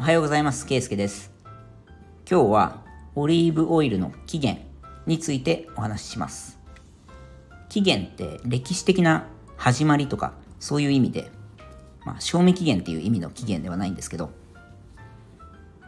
おはようございます。ケイスケです。今日はオリーブオイルの起源についてお話しします。起源って歴史的な始まりとかそういう意味で、まあ、賞味期限っていう意味の起源ではないんですけど、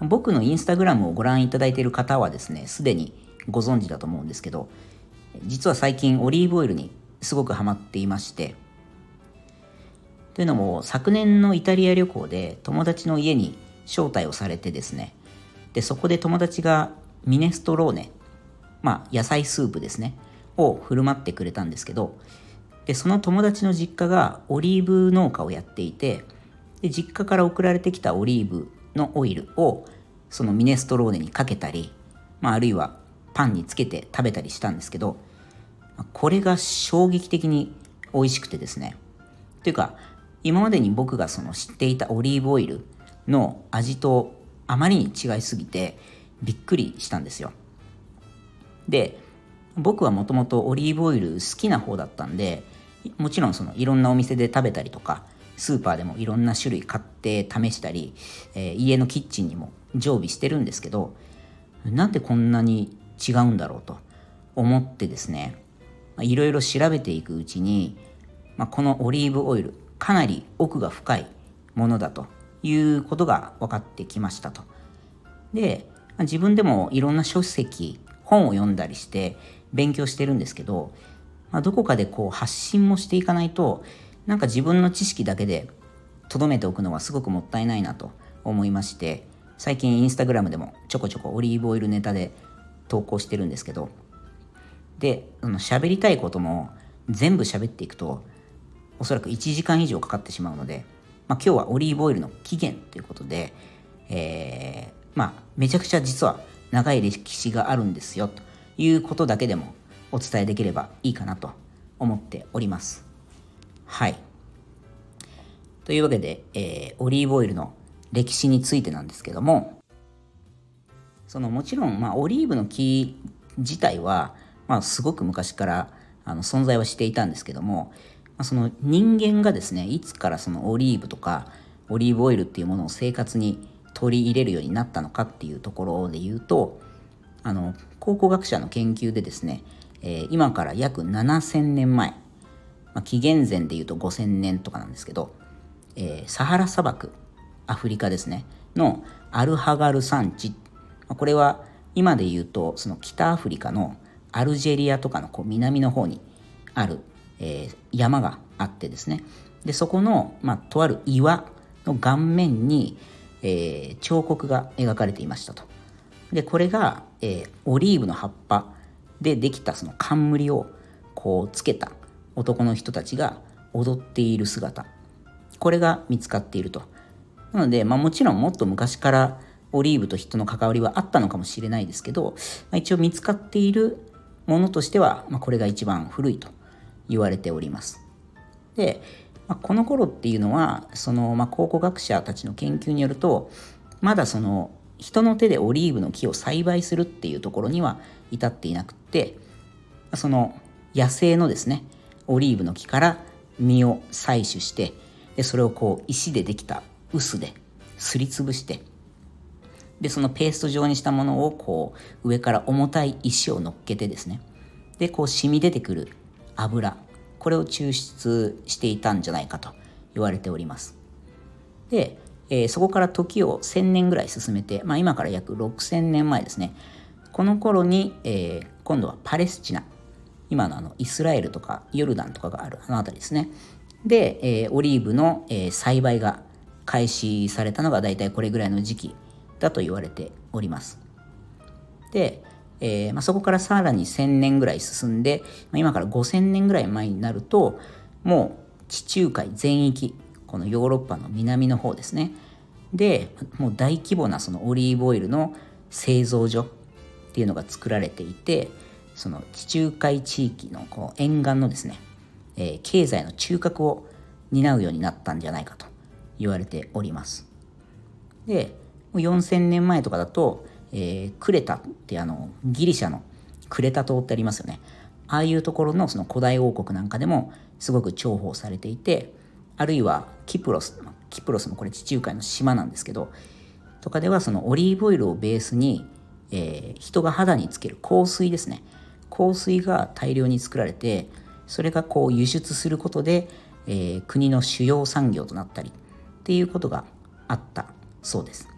僕のインスタグラムをご覧いただいている方はですね、すでにご存知だと思うんですけど、実は最近オリーブオイルにすごくハマっていまして、というのも昨年のイタリア旅行で友達の家に招待をされてですね。でそこで友達がミネストローネまあ野菜スープですねを振る舞ってくれたんですけどでその友達の実家がオリーブ農家をやっていてで実家から送られてきたオリーブのオイルをそのミネストローネにかけたり、まあ、あるいはパンにつけて食べたりしたんですけどこれが衝撃的に美味しくてですね。というか今までに僕がその知っていたオリーブオイルの味とあまりに違いすぎてびっくりしたんですよ。で僕はもともとオリーブオイル好きな方だったんでもちろんそのいろんなお店で食べたりとかスーパーでもいろんな種類買って試したり、えー、家のキッチンにも常備してるんですけどなんでこんなに違うんだろうと思ってですねいろいろ調べていくうちに、まあ、このオリーブオイルかなり奥が深いものだということが分かってきましたと。で自分でもいろんな書籍本を読んだりして勉強してるんですけど、まあ、どこかでこう発信もしていかないとなんか自分の知識だけで留めておくのはすごくもったいないなと思いまして最近インスタグラムでもちょこちょこオリーブオイルネタで投稿してるんですけどであの喋りたいことも全部喋っていくとおそらく1時間以上かかってしまうので、まあ、今日はオリーブオイルの起源ということで、えー、まあ、めちゃくちゃ実は長い歴史があるんですよということだけでもお伝えできればいいかなと思っております。はい。というわけで、えー、オリーブオイルの歴史についてなんですけども、そのもちろん、まあ、オリーブの木自体は、まあ、すごく昔からあの存在はしていたんですけども、まあ、その人間がですねいつからそのオリーブとかオリーブオイルっていうものを生活に取り入れるようになったのかっていうところで言うとあの考古学者の研究でですね、えー、今から約7000年前、まあ、紀元前で言うと5000年とかなんですけど、えー、サハラ砂漠アフリカですねのアルハガル山地、まあ、これは今で言うとその北アフリカのアルジェリアとかのこう南の方にあるえー、山があってですね。でそこの、まあ、とある岩の顔面に、えー、彫刻が描かれていましたと。でこれが、えー、オリーブの葉っぱでできたその冠をこうつけた男の人たちが踊っている姿。これが見つかっていると。なので、まあ、もちろんもっと昔からオリーブと人の関わりはあったのかもしれないですけど、まあ、一応見つかっているものとしては、まあ、これが一番古いと。言われております。で、まあ、この頃っていうのはその、まあ、考古学者たちの研究によるとまだその人の手でオリーブの木を栽培するっていうところには至っていなくってその野生のですねオリーブの木から実を採取してでそれをこう石でできた臼ですりつぶしてでそのペースト状にしたものをこう上から重たい石を乗っけてですねでこう染み出てくる油。これを抽出していたんじゃないかと言われております。で、えー、そこから時を1000年ぐらい進めて、まあ、今から約6000年前ですね。この頃に、えー、今度はパレスチナ。今のあのイスラエルとかヨルダンとかがあるあの辺りですね。で、えー、オリーブの、え栽培が開始されたのが大体これぐらいの時期だと言われております。で、えーまあ、そこからさらに1000年ぐらい進んで、まあ、今から5000年ぐらい前になるともう地中海全域このヨーロッパの南の方ですね。でもう大規模なそのオリーブオイルの製造所っていうのが作られていてその地中海地域のこう沿岸のですね、えー、経済の中核を担うようになったんじゃないかと言われております。で4000年前とかだとえー、クレタってあのギリシャのクレタ島ってありますよねああいうところのその古代王国なんかでもすごく重宝されていてあるいはキプロスキプロスもこれ地中海の島なんですけどとかではそのオリーブオイルをベースに、えー、人が肌につける香水ですね香水が大量に作られてそれがこう輸出することで、えー、国の主要産業となったりっていうことがあったそうです。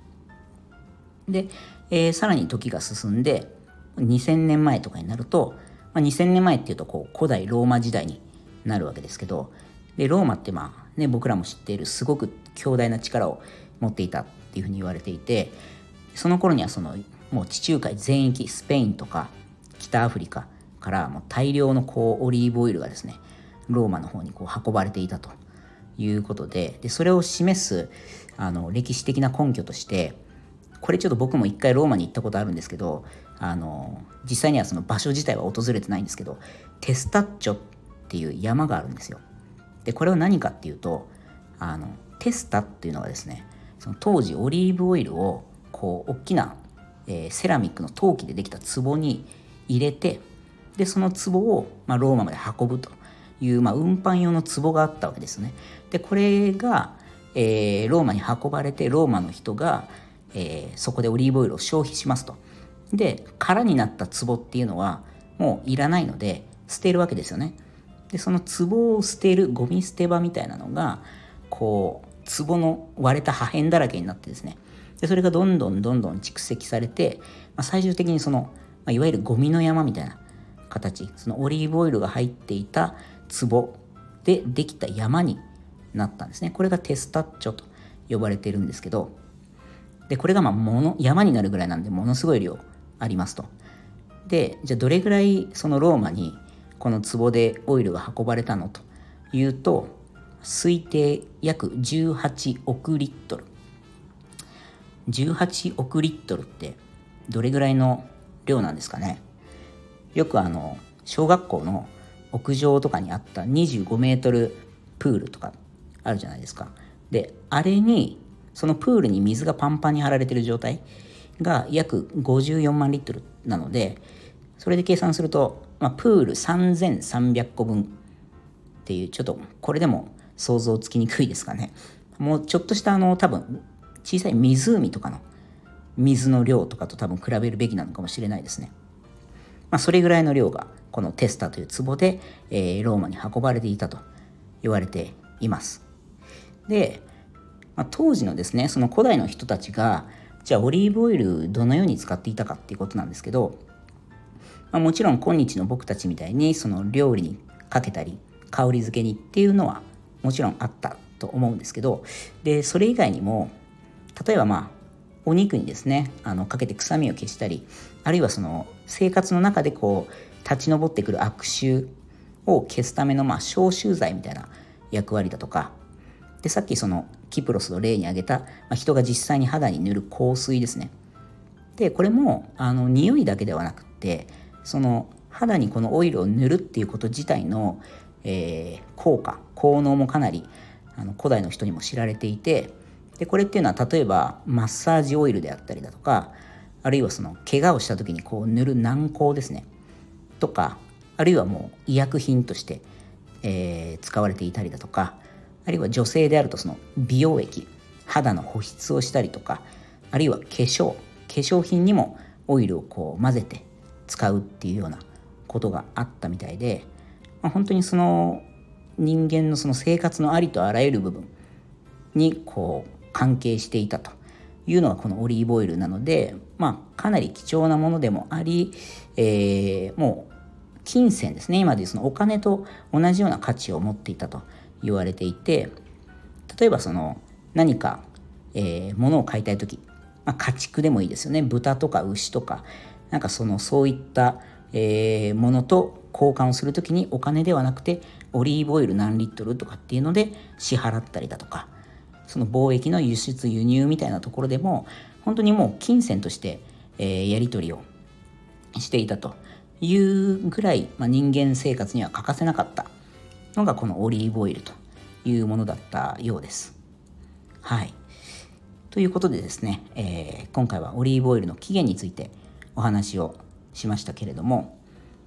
で、えー、さらに時が進んで2000年前とかになると、まあ、2000年前っていうとこう古代ローマ時代になるわけですけどでローマってまあね僕らも知っているすごく強大な力を持っていたっていうふうに言われていてその頃にはそのもう地中海全域スペインとか北アフリカからもう大量のこうオリーブオイルがですねローマの方にこう運ばれていたということででそれを示すあの歴史的な根拠としてこれちょっと僕も一回ローマに行ったことあるんですけどあの実際にはその場所自体は訪れてないんですけどテスタッチョっていう山があるんですよ。でこれは何かっていうとあのテスタっていうのはですねその当時オリーブオイルをこう大きな、えー、セラミックの陶器でできた壺に入れてでその壺を、まあ、ローマまで運ぶという、まあ、運搬用の壺があったわけですね。でこれが、えー、ローマに運ばれてローマの人が、えー、そこでオリーブオイルを消費しますと。で空になった壺っていうのはもういらないので捨てるわけですよね。でその壺を捨てるゴミ捨て場みたいなのがこう壺の割れた破片だらけになってですねでそれがどんどんどんどん蓄積されて、まあ、最終的にその、まあ、いわゆるゴミの山みたいな形そのオリーブオイルが入っていた壺でできた山になったんですねこれがテスタッチョと呼ばれてるんですけどでこれがまあもの山になるぐらいなんでものすごい量ありますと。でじゃあどれぐらいそのローマにこの壺でオイルが運ばれたのというと推定約18億リットル。18億リットルってどれぐらいの量なんですかね。よくあの小学校の屋上とかにあった25メートルプールとかあるじゃないですか。であれにそのプールに水がパンパンに張られてる状態が約54万リットルなのでそれで計算すると、まあ、プール3300個分っていうちょっとこれでも想像つきにくいですかね。もうちょっとしたあの多分小さい湖とかの水の量とかと多分比べるべきなのかもしれないですね、まあ、それぐらいの量がこのテスタという壺で、えー、ローマに運ばれていたと言われています。で、まあ、当時のですねその古代の人たちがじゃあオリーブオイルどのように使っていたかっていうことなんですけど、まあ、もちろん今日の僕たちみたいにその料理にかけたり香り付けにっていうのはもちろんあったと思うんですけどでそれ以外にも例えばまあお肉にですねあのかけて臭みを消したりあるいはその生活の中でこう立ち上ってくる悪臭を消すためのまあ消臭剤みたいな役割だとかでさっきそのキプロスの例に挙げた、まあ、人が実際に肌に塗る香水ですね。でこれもあの匂いだけではなくてその肌にこのオイルを塗るっていうこと自体の、えー、効果効能もかなりあの古代の人にも知られていてでこれっていうのは例えばマッサージオイルであったりだとかあるいはその怪我をした時にこう塗る軟膏ですね。とかあるいはもう医薬品として、えー、使われていたりだとかあるいは女性であるとその美容液肌の保湿をしたりとかあるいは化粧化粧品にもオイルをこう混ぜて使うっていうようなことがあったみたいで、まあ、本当にその人間のその生活のありとあらゆる部分にこう関係していたというのがこのオリーブオイルなので、まあ、かなり貴重なものでもあり、えー、もう金銭ですね。今でいうそのお金と同じような価値を持っていたと。言われていて例えばその何か、えー、物を買いたい時、まあ、家畜でもいいですよね。豚とか牛とかなんかそのそういった、えー、ものと交換をする時にお金ではなくてオリーブオイル何リットルとかっていうので支払ったりだとかその貿易の輸出輸入みたいなところでも本当にもう金銭として、えー、やり取りをしていたというぐらい、まあ、人間生活には欠かせなかった。のがこのオリーブオイルというものだったようです。はい。ということでですね、えー、今回はオリーブオイルの起源についてお話をしましたけれども、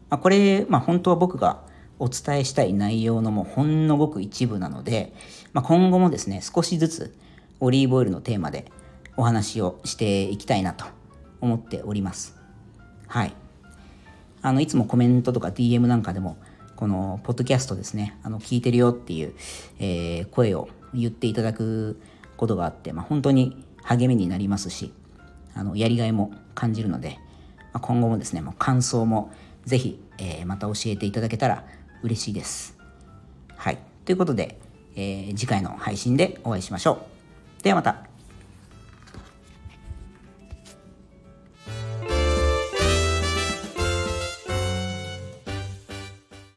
まあ、これ、まあ、本当は僕がお伝えしたい内容のもほんのごく一部なので、まあ、今後もですね少しずつオリーブオイルのテーマでお話をしていきたいなと思っておりますはいあのいつもコメントとか DM なんかでもこのポッドキャストですね。あの聞いてるよっていう、えー、声を言っていただくことがあって、まあ、本当に励みになりますしあのやりがいも感じるので、まあ、今後もですねもう感想もぜひ、えー、また教えていただけたら嬉しいです。はい。ということで、えー、次回の配信でお会いしましょう。ではまた。